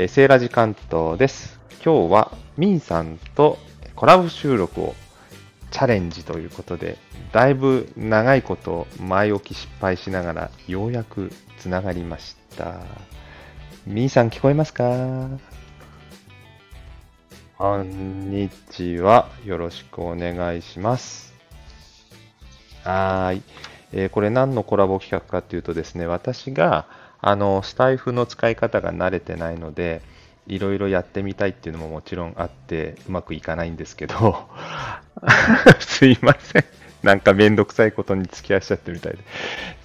えー、セーラジ関東です。今日はミンさんとコラボ収録をチャレンジということで、だいぶ長いこと前置き失敗しながらようやくつながりました。ミンさん聞こえますか？こんにちは。よろしくお願いします。はい。えー、これ何のコラボ企画かっていうとですね、私があのスタイフの使い方が慣れてないので、いろいろやってみたいっていうのももちろんあって、うまくいかないんですけど、すいません。なんかめんどくさいことに付き合わしちゃってみたいで。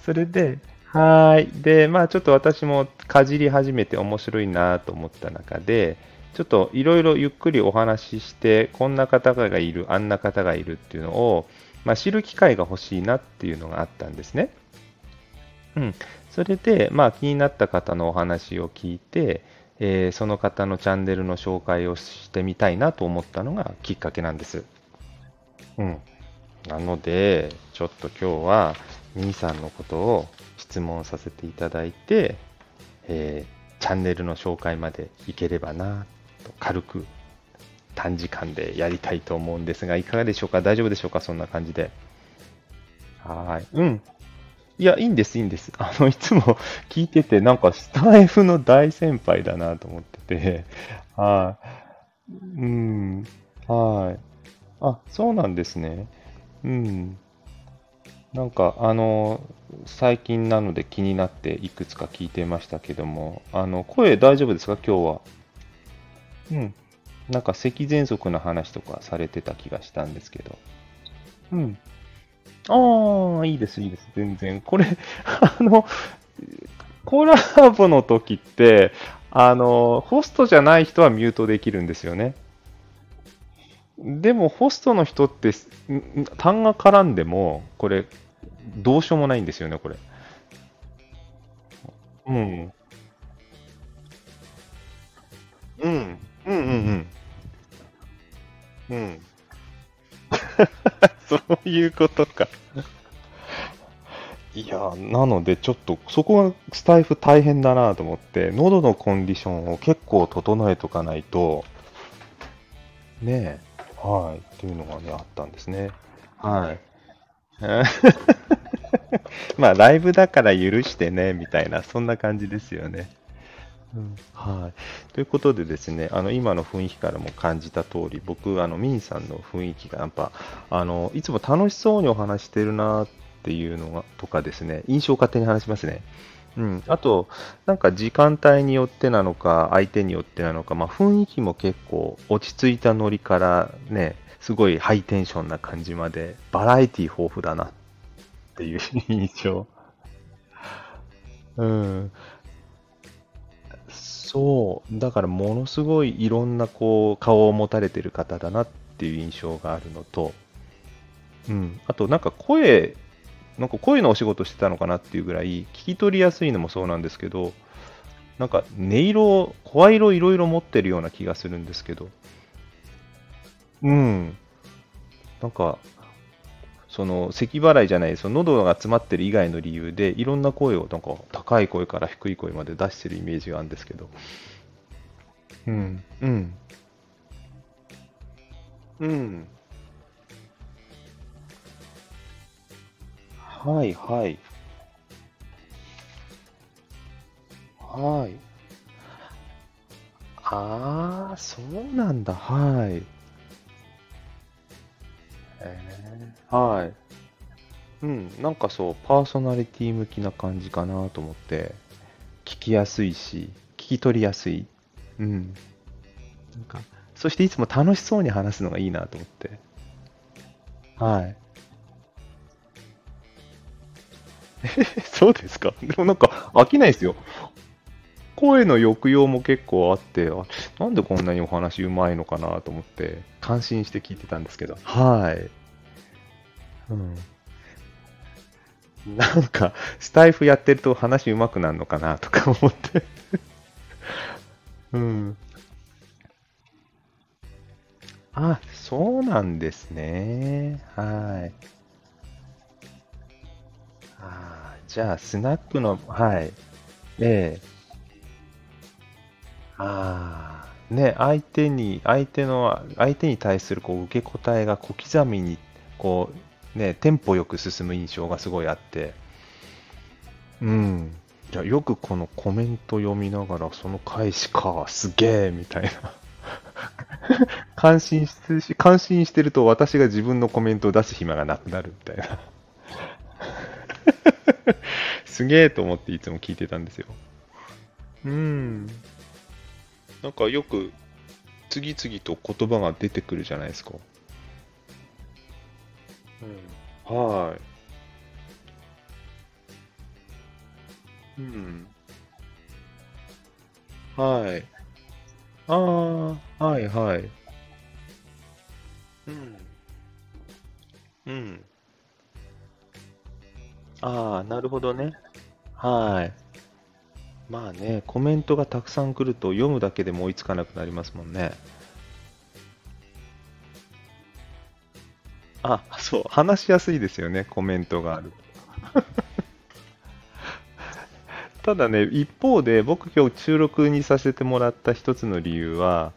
それで、はい。で、まあちょっと私もかじり始めて面白いなと思った中で、ちょっといろいろゆっくりお話しして、こんな方がいる、あんな方がいるっていうのを、まあ、知る機会が欲しいなっていうのがあったんですね。うん。それで、まあ、気になった方のお話を聞いて、えー、その方のチャンネルの紹介をしてみたいなと思ったのがきっかけなんです。うん。なので、ちょっと今日は、みーさんのことを質問させていただいて、えー、チャンネルの紹介までいければなと軽く短時間でやりたいと思うんですが、いかがでしょうか？大丈夫でしょうか？そんな感じで。はい。うん。いや、いいんです、いいんです。あの、いつも聞いてて、なんかスタイフの大先輩だなと思ってて、はい。うん。はい。あ、そうなんですね。うん。なんか、あの、最近なので気になっていくつか聞いてましたけども、あの、声大丈夫ですか？今日は。うん。なんか咳喘息の話とかされてた気がしたんですけど。うん。ああ、いいです、いいです、全然。これ、あの、コラボの時って、あの、ホストじゃない人はミュートできるんですよね。でも、ホストの人って、単が絡んでも、これ、どうしようもないんですよね、これ。うん。うん。うんうんうん。うん。そういうことか。いや、なのでちょっとそこがスタイフ大変だなと思って、喉のコンディションを結構整えとかないと、ねえ、はい、っていうのがね、あったんですね。はい。まあ、ライブだから許してね、みたいな、そんな感じですよね。はい。ということでですね、あの、今の雰囲気からも感じた通り、僕、あの、ミンさんの雰囲気がやっぱ、あの、いつも楽しそうにお話してるなっていうのが、とかですね、印象を勝手に話しますね。うん。あと、なんか時間帯によってなのか、相手によってなのか、まあ、雰囲気も結構落ち着いたノリからね、すごいハイテンションな感じまで、バラエティ豊富だなっていう印象。うん。そう、だからものすごいいろんなこう顔を持たれてる方だなっていう印象があるのと、うん、あとなんか声、なんか声のお仕事してたのかなっていうぐらい、聞き取りやすいのもそうなんですけど、なんか音色、声色いろいろ持ってるような気がするんですけど、うん、なんかその咳払いじゃない、その喉が詰まってる以外の理由で、いろんな声をなんか高い声から低い声まで出してるイメージがあるんですけど。うん、うん。うん。はい、はい。はい。ああ、そうなんだ。はい。えー、はい。うん、なんかそう、パーソナリティ向きな感じかなと思って、聞きやすいし、聞き取りやすい。うん。なんか、そしていつも楽しそうに話すのがいいなと思って。はい。そうですか？でもなんか飽きないですよ。声の抑揚も結構あって、あなんでこんなにお話うまいのかなと思って、感心して聞いてたんですけど。はい。うん。なんか、スタイフやってると話うまくなるのかなとか思ってうん。あ、そうなんですね。はい。あじゃあ、スナックの、はい。ええああ、ね、相手に、相手の、相手に対するこう受け答えが小刻みに、こう、ね、テンポよく進む印象がすごいあって、うん。いや、よくこのコメント読みながら、その返しか、すげえ、みたいな。感心し、感心してると私が自分のコメントを出す暇がなくなるみたいな。すげえと思っていつも聞いてたんですよ。うん。なんかよく次々と言葉が出てくるじゃないですか。うん。はい。うん。はい。ああ、はいはい。うん。うん。ああ、なるほどね。はい。まあね、コメントがたくさん来ると読むだけでも追いつかなくなりますもんね。あ、そう、話しやすいですよね、コメントがある。ただね、一方で僕今日収録にさせてもらった一つの理由は、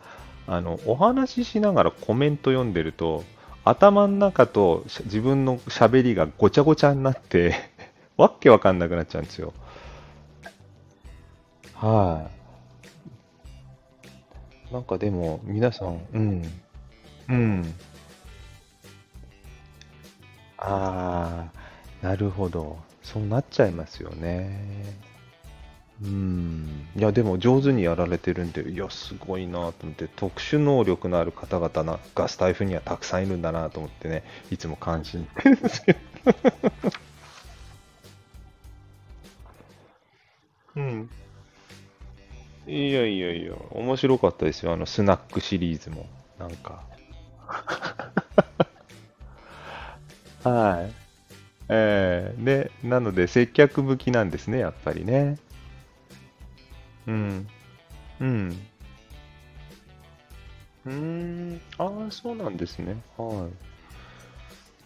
あの、お話ししながらコメント読んでると、頭の中とし自分の喋りがごちゃごちゃになって わっけわかんなくなっちゃうんですよ。はい。なんかでも、皆さん、うん、うん。ああ、なるほど。そうなっちゃいますよね。うん。いや、でも上手にやられてるんで、いや、すごいなと思って、特殊能力のある方々ながスタイフにはたくさんいるんだなと思ってね、いつも感心してるんですよ。うん。いやいやいや、面白かったですよ、あのスナックシリーズも。なんか。はい。えー、で、なので接客向きなんですね、やっぱりね。うん。うん。うーん。ああ、そうなんですね。はい。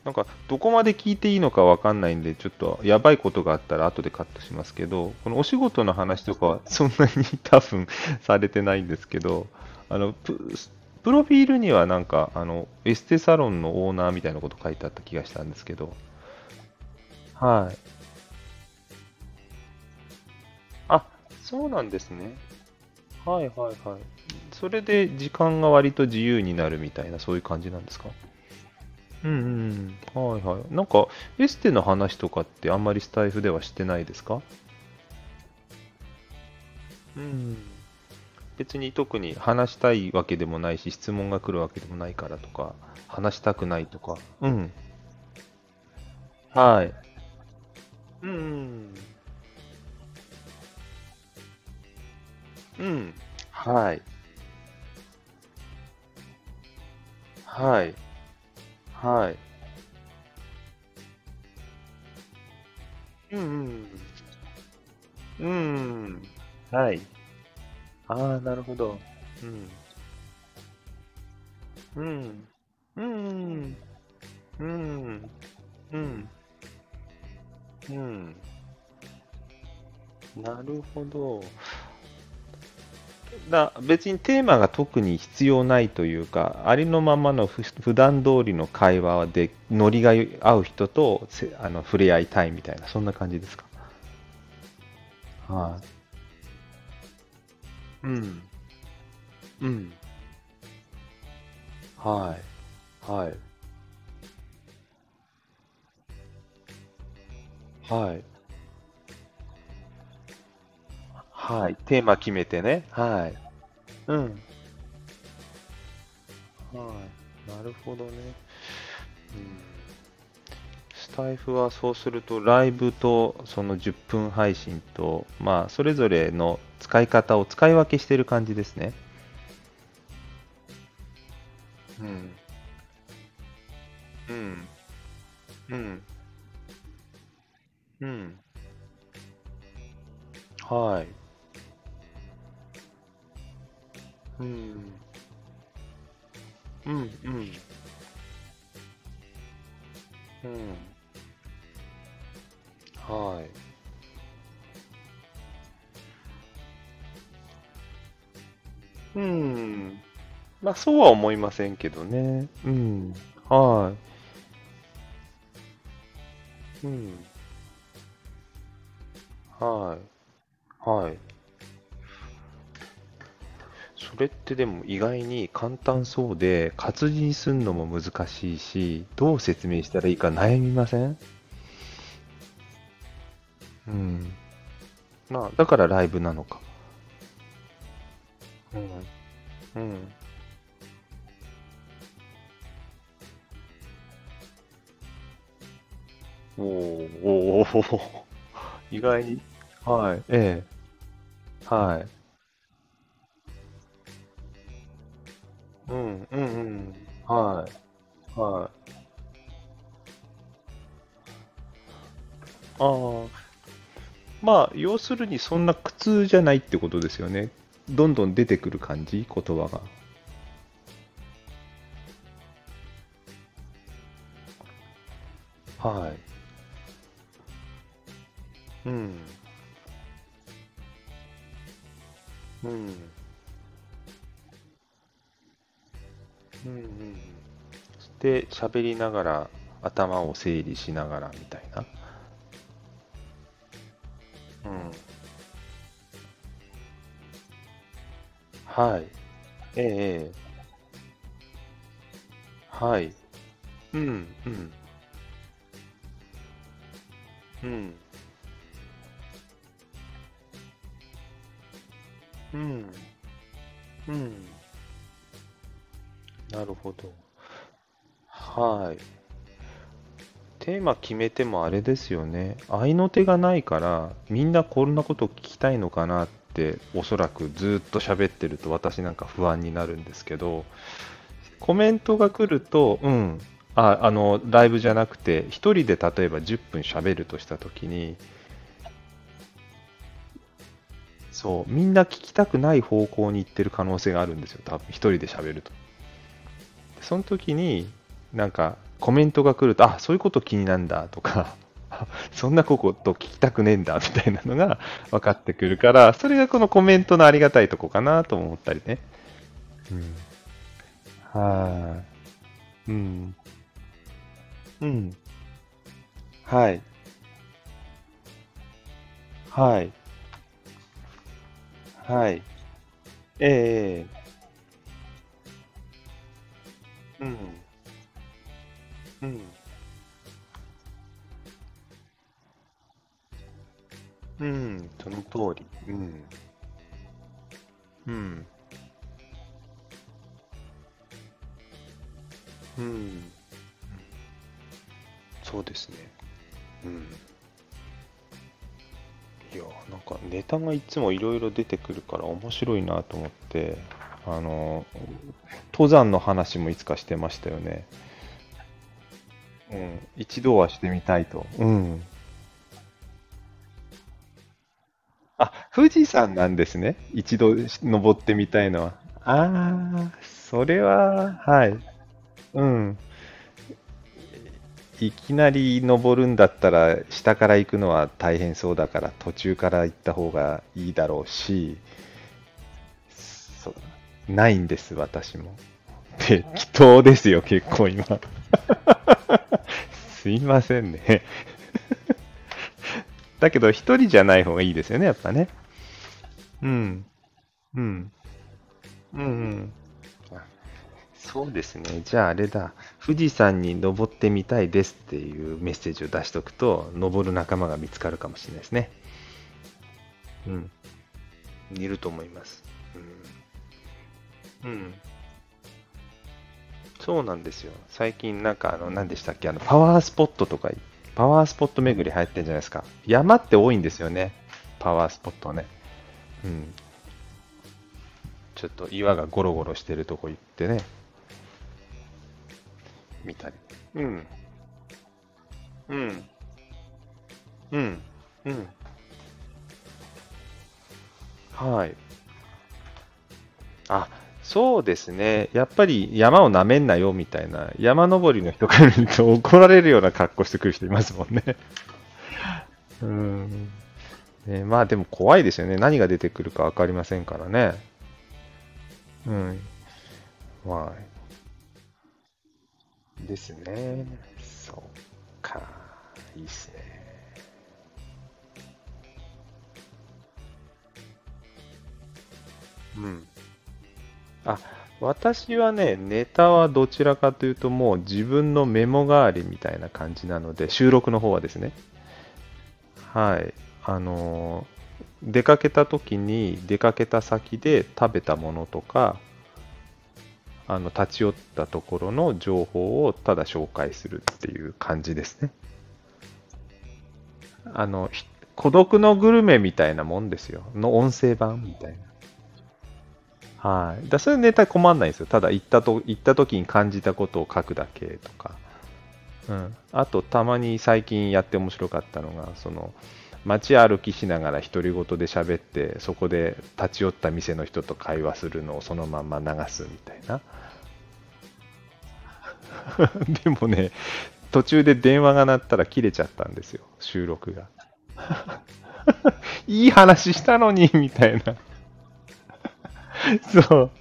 なんか、どこまで聞いていいのかわかんないんで、ちょっとやばいことがあったら後でカットしますけど、このお仕事の話とかは そんなに多分されてないんですけど、あの、プ、プロフィールにはなんか、あの、エステサロンのオーナーみたいなこと書いてあった気がしたんですけど、はい。あ、そうなんですね。はいはいはい。それで時間が割と自由になるみたいな、そういう感じなんですか？うんうんうん。はいはい。なんか、エステの話とかってあんまりスタイフではしてないですか？うん。別に特に話したいわけでもないし、質問が来るわけでもないからとか、話したくないとか。うん。はい。うん。うん。はい。はい。はい。うんうん。うん。はい。ああ、なるほど。うん。うん。うん。うん。うん。うん。なるほど。だ別にテーマが特に必要ないというか、ありのままのふ普段通りの会話で、ノリが合う人とせあの触れ合いたいみたいな、そんな感じですか？はい。うん。うん。はい。はい。はい。はい。テーマ決めてね。はい。うん。はい。なるほどね。うん。スタイフはそうすると、ライブとその10分配信と、まあ、それぞれの使い方を使い分けしてる感じですね。うん。うん。うん。うん。はい。うん。うん。うん。うん。はい。うん。まあ、そうは思いませんけどね。うん。はい。うん。はい。はい。それってでも意外に簡単そうで、活字にするのも難しいし、どう説明したらいいか悩みません？うん。まあ、だからライブなのか。うん。うん。おーおーおー 意外に？はい。ええ。はい。要するにそんな苦痛じゃないってことですよね。どんどん出てくる感じ、言葉が。はい。うん。うん。うん。うん。で、喋りながら、頭を整理しながらみうん。はい。ええ、ええはい。うん、うん、うん、うん、うん。なるほど。はい。テーマ決めてもあれですよね。合いの手がないから、みんなこんなこと聞きたいのかなって、おそらくずっと喋ってると私なんか不安になるんですけど、コメントが来ると、うん、あ、あの、ライブじゃなくて、一人で例えば10分喋るとしたときに、そう、みんな聞きたくない方向に行ってる可能性があるんですよ、多分一人で喋ると。その時に、なんか、コメントが来ると、あ、そういうこと気になるんだとか、そんなこと聞きたくねえんだみたいなのが 分かってくるから、それがこのコメントのありがたいとこかなと思ったりね。うん。はい。うん。うん。はい。はい。はい。ええうん。うん。うん。その通り。うん。うん。うん。そうですね。うん。いや、なんかネタがいつもいろいろ出てくるから面白いなと思って、あの、登山の話もいつかしてましたよね。うん。一度はしてみたいと。うん。あ、富士山なんですね。一度登ってみたいのは。ああ、それは、はい。うん。いきなり登るんだったら、下から行くのは大変そうだから、途中から行った方がいいだろうし、そうないんです、私も。適当ですよ、結構今。すいませんね。だけど、一人じゃない方がいいですよね、やっぱね。うん。うん。うんうん。あそうですね。じゃああれだ。富士山に登ってみたいですっていうメッセージを出しておくと、登る仲間が見つかるかもしれないですね。うん。いると思います。うん。うん。そうなんですよ。最近なんかあの、何でしたっけ、あの、パワースポットとか、パワースポット巡り流行ってるじゃないですか。山って多いんですよね。パワースポットね。うん。ちょっと岩がゴロゴロしてるとこ行ってね、見たり。うん。うん。うん。うん。はい。あ、そうですね。やっぱり山をなめんなよみたいな、山登りの人から見ると怒られるような格好してくる人いますもんね。うん。ね、まあでも怖いですよね。何が出てくるか分かりませんからね。うん。まあ、ですね。そうか。いいっすね。うん。あ、私はね、ネタはどちらかというともう自分のメモ代わりみたいな感じなので、収録の方はですね。はい。あのー出かけた時に出かけた先で食べたものとか、あの立ち寄ったところの情報をただ紹介するっていう感じですね。あの、孤独のグルメみたいなもんですよ。の音声版みたいな。はい。だそういうネタ困んないんですよ。ただ行ったと、行った時に感じたことを書くだけとか。うん。あと、たまに最近やって面白かったのが、その、街歩きしながら独り言で喋ってそこで立ち寄った店の人と会話するのをそのまま流すみたいな でもね途中で電話が鳴ったら切れちゃったんですよ収録が いい話したのにみたいな そう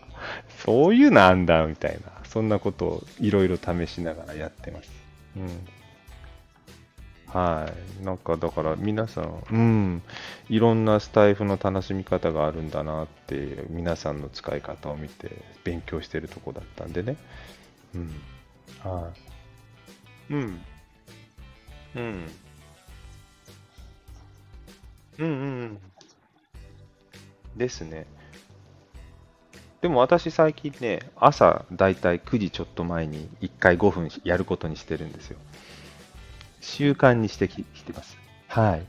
そういうのあんだみたいなそんなことをいろいろ試しながらやってますうんはい。なんかだから皆さん、うん、いろんなスタイフの楽しみ方があるんだなって、皆さんの使い方を見て勉強してるとこだったんでね。うん。はい。うん。うん。うんうんうん。ですね。でも私最近ね、朝だいたい9時ちょっと前に1回5分やることにしてるんですよ。習慣にしてきてます。はい。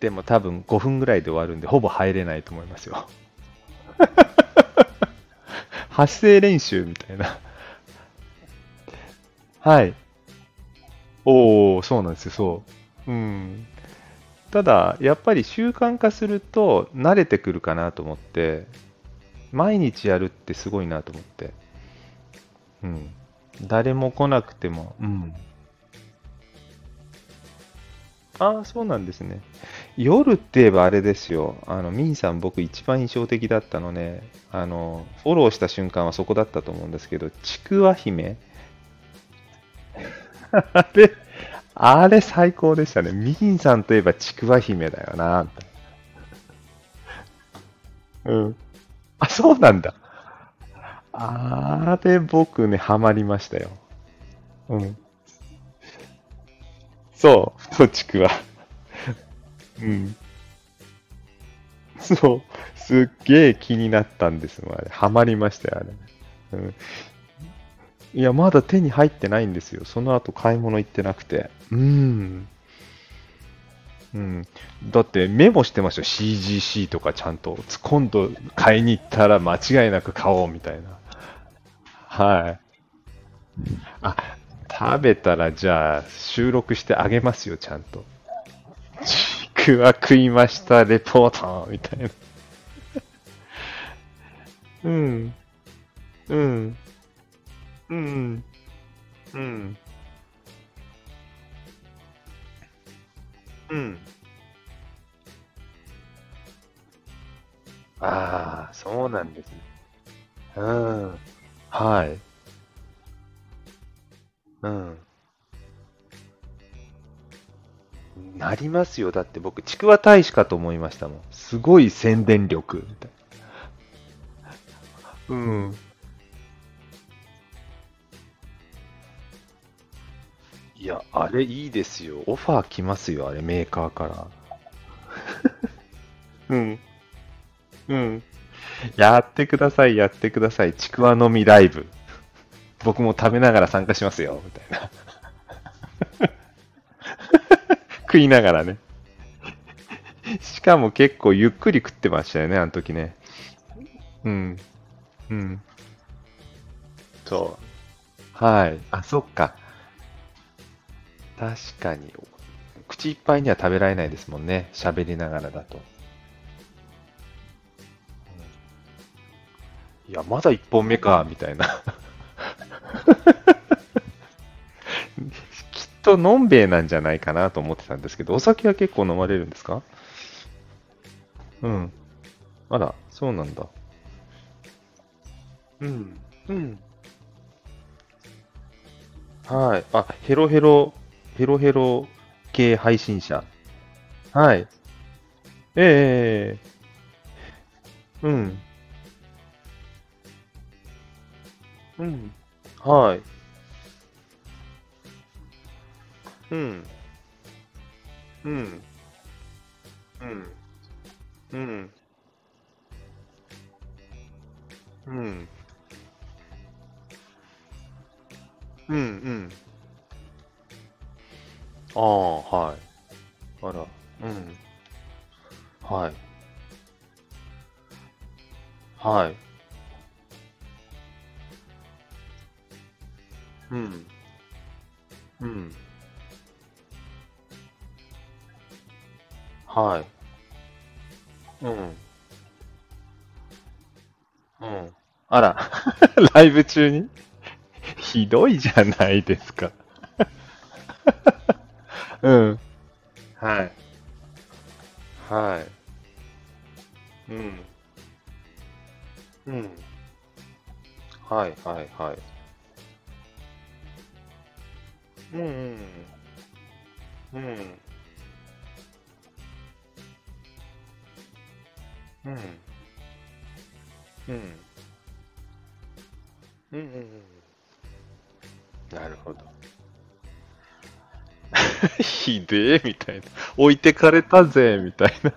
でも多分5分ぐらいで終わるんで、ほぼ入れないと思いますよ。発声練習みたいな。はい。おー、そうなんですよ、そう。うん。ただ、やっぱり習慣化すると慣れてくるかなと思って、毎日やるってすごいなと思って。うん。誰も来なくても、うん。ああ、そうなんですね。夜って言えばあれですよ。あの、ミンさん僕一番印象的だったのね、あの、フォローした瞬間はそこだったと思うんですけど、ちくわ姫 あれ、あれ最高でしたね。ミンさんといえばちくわ姫だよな。うん。あ、そうなんだ。あれ僕ね、ハマりましたよ。うん。そう、太ちくわ。うん。そう、すっげえ気になったんですもん、あれ。ハマりましたよ、あれ。うん。いや、まだ手に入ってないんですよ。その後買い物行ってなくて。うん。うん。だってメモしてましたよ。CGC とかちゃんと。今度買いに行ったら間違いなく買おうみたいな。はい。あ、食べたらじゃあ収録してあげますよ、ちゃんと。ちくわ食いました、レポートみたいな。うん。うん。うん。うん。うん。ああ、そうなんですね。うん。はい。うん。なりますよ。だって僕、ちくわ大使かと思いましたもん。すごい宣伝力。みたいな。うん。いや、あれいいですよ。オファー来ますよ、あれ、メーカーから。うん。うん。やってください、やってください。ちくわのみライブ。僕も食べながら参加しますよ、みたいな。食いながらね。しかも結構ゆっくり食ってましたよね、あの時ね。うん。うん。そう。はい。あ、そっか。確かに。口いっぱいには食べられないですもんね。喋りながらだと。いや、まだ一本目か、みたいな。きっとのんべえなんじゃないかなと思ってたんですけど、お酒は結構飲まれるんですか？うん。あら、そうなんだ。うん。うん。はい。あ、ヘロヘロ、ヘロヘロ系配信者。はい。ええうん。うん。はい。うん。うん。うん。うん。うん。うん。うん。ああ、はい。あら。うん。はい。はい。うん。うん。はい。うん。うん。あら、ライブ中に？ひどいじゃないですか。うん。はい。はい。うん。うん。はい、はい、はい。うん、うん。うん。うん。うん。うん。うん。うんなるほど。ひでえ、みたいな。置いてかれたぜ、みたいな。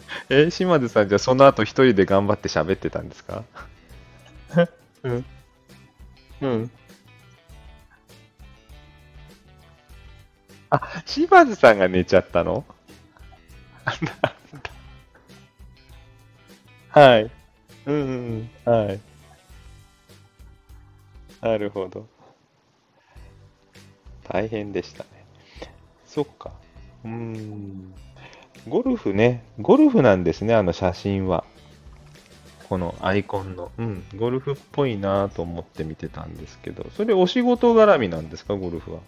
え、島津さんじゃあその後一人で頑張って喋ってたんですか？うん。うん。あ、島津さんが寝ちゃったの？はい。うんうんうん。はい。なるほど。大変でしたね。そっか。うん。ゴルフね。ゴルフなんですね、あの写真は。このアイコンの。うん。ゴルフっぽいなと思って見てたんですけど、それお仕事絡みなんですか、ゴルフは？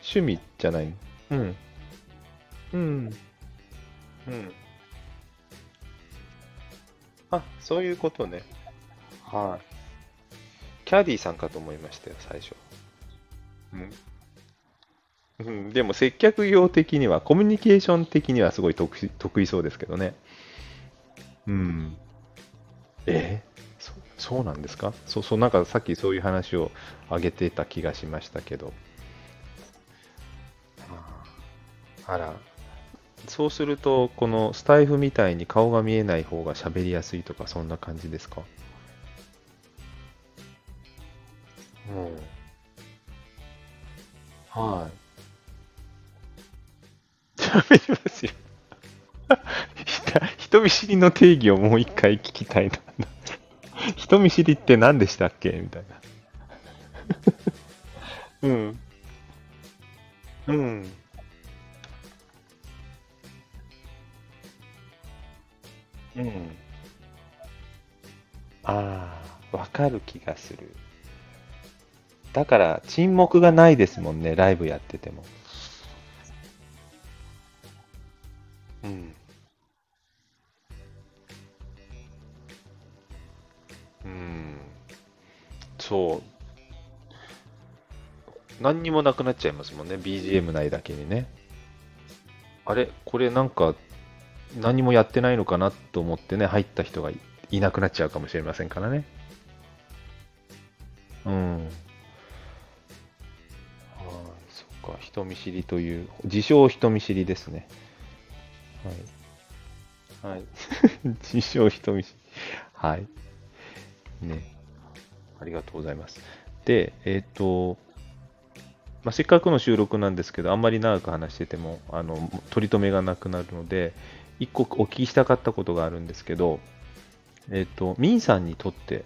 趣味じゃないうん。うん。うん。あ、そういうことね。はい。キャディーさんかと思いましたよ、最初。うん。うん、でも接客業的には、コミュニケーション的にはすごい得意得意そうですけどね。うん。え？そ、そうなんですか？そう、そう、なんかさっきそういう話を挙げてた気がしましたけど。あら、そうすると、このスタイフみたいに顔が見えない方が喋りやすいとか、そんな感じですか？うん。はい。喋りますよ。ひ 人見知りの定義をもう一回聞きたいな。人見知りって何でしたっけ？みたいな。うん。うん。うん。ああ、わかる気がする。だから、沈黙がないですもんね、ライブやってても。うん。うん。そう。何にもなくなっちゃいますもんね、BGM ないだけにね。あれこれなんか、何もやってないのかなと思ってね、入った人がいいなくなっちゃうかもしれませんからね。うん。はい、そっか、人見知りという、自称人見知りですね。はい。はい。自称人見知り。はい。ね。ありがとうございます。で、えっ、と、まあ、せっかくの収録なんですけど、あんまり長く話してても、あの、取り留めがなくなるので、一個お聞きしたかったことがあるんですけど、えっ、と、ミンさんにとって、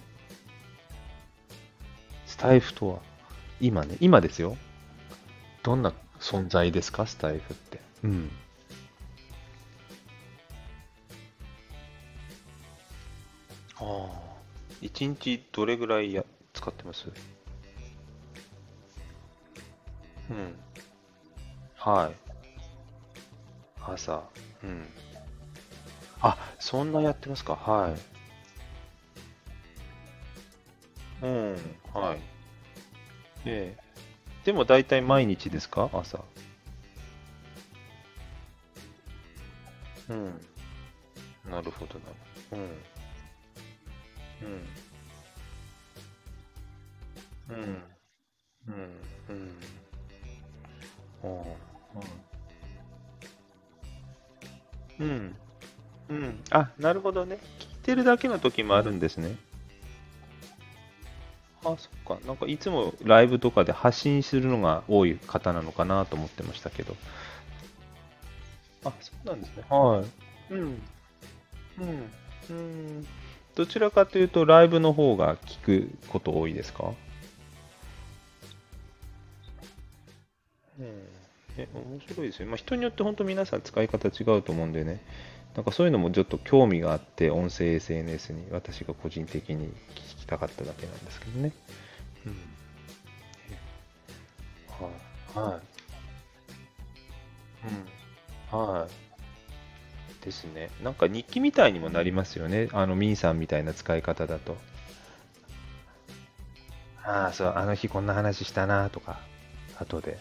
スタイフとは、今ね、今ですよ。どんな存在ですか、スタイフって。うん。一日どれぐらいや使ってます？うん。はい。朝。うん。あ、そんなやってますか？はい。うん。はい。ええ。でも大体毎日ですか？朝。うん。なるほどな。うん。うん。うん。うん。うん。うん。うん。あ、なるほどね。聞いてるだけの時もあるん。ですね。あ、そっか。なん。かいつもライブとかで発信するのが多い方なのかなと思ってましたけど。あ、そうなん。ですね。はい。うん。うん。うん。どちらかというと、ライブの方が聞くこと多いですか？うん。え、面白いですよ。まあ、人によって本当皆さん使い方違うと思うんでね。なんかそういうのもちょっと興味があって、音声 SNS に私が個人的に聞きたかっただけなんですけどね。うん。はい。はい。うん。はい。ですね。なんか日記みたいにもなりますよね。あの、ミンさんみたいな使い方だと。ああ、そう、あの日こんな話したなとか、後で。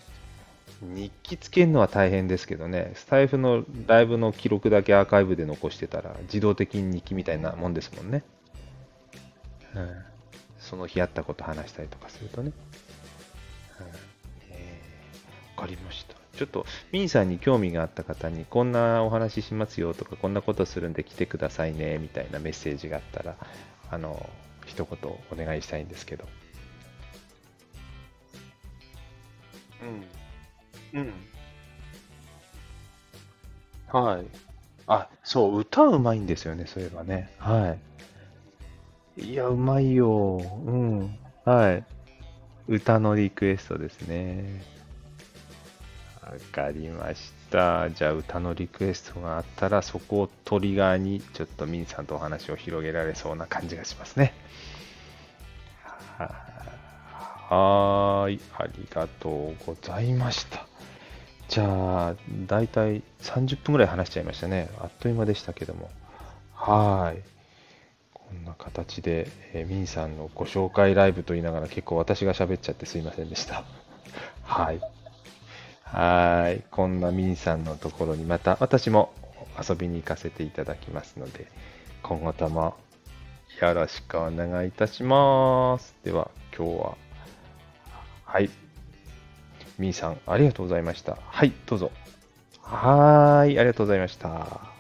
日記つけるのは大変ですけどね、スタイフのライブの記録だけアーカイブで残してたら、自動的に日記みたいなもんですもんね。うん、その日あったこと話したりとかするとね。うんえー、かりました。ちょっと、ミンさんに興味があった方に、こんなお話しますよとか、こんなことするんで来てくださいね、みたいなメッセージがあったら、あの、一言お願いしたいんですけど。うん。うん。はい。あ、そう、歌うまいんですよね、そういえばね。はい。いや、うまいよ。うん。はい。歌のリクエストですね。わかりました。じゃあ、歌のリクエストがあったら、そこをトリガーに、ちょっとミンさんとお話を広げられそうな感じがしますね。はーい。ありがとうございました。じゃあ、だいたい30分ぐらい話しちゃいましたね。あっという間でしたけども。はい。こんな形で、えー、ミンさんのご紹介ライブと言いながら結構私が喋っちゃってすいませんでした。はい。はい。こんなミンさんのところにまた私も遊びに行かせていただきますので、今後ともよろしくお願いいたします。では、今日は、はい。みーさん、ありがとうございました。はい、どうぞ。はーい、ありがとうございました。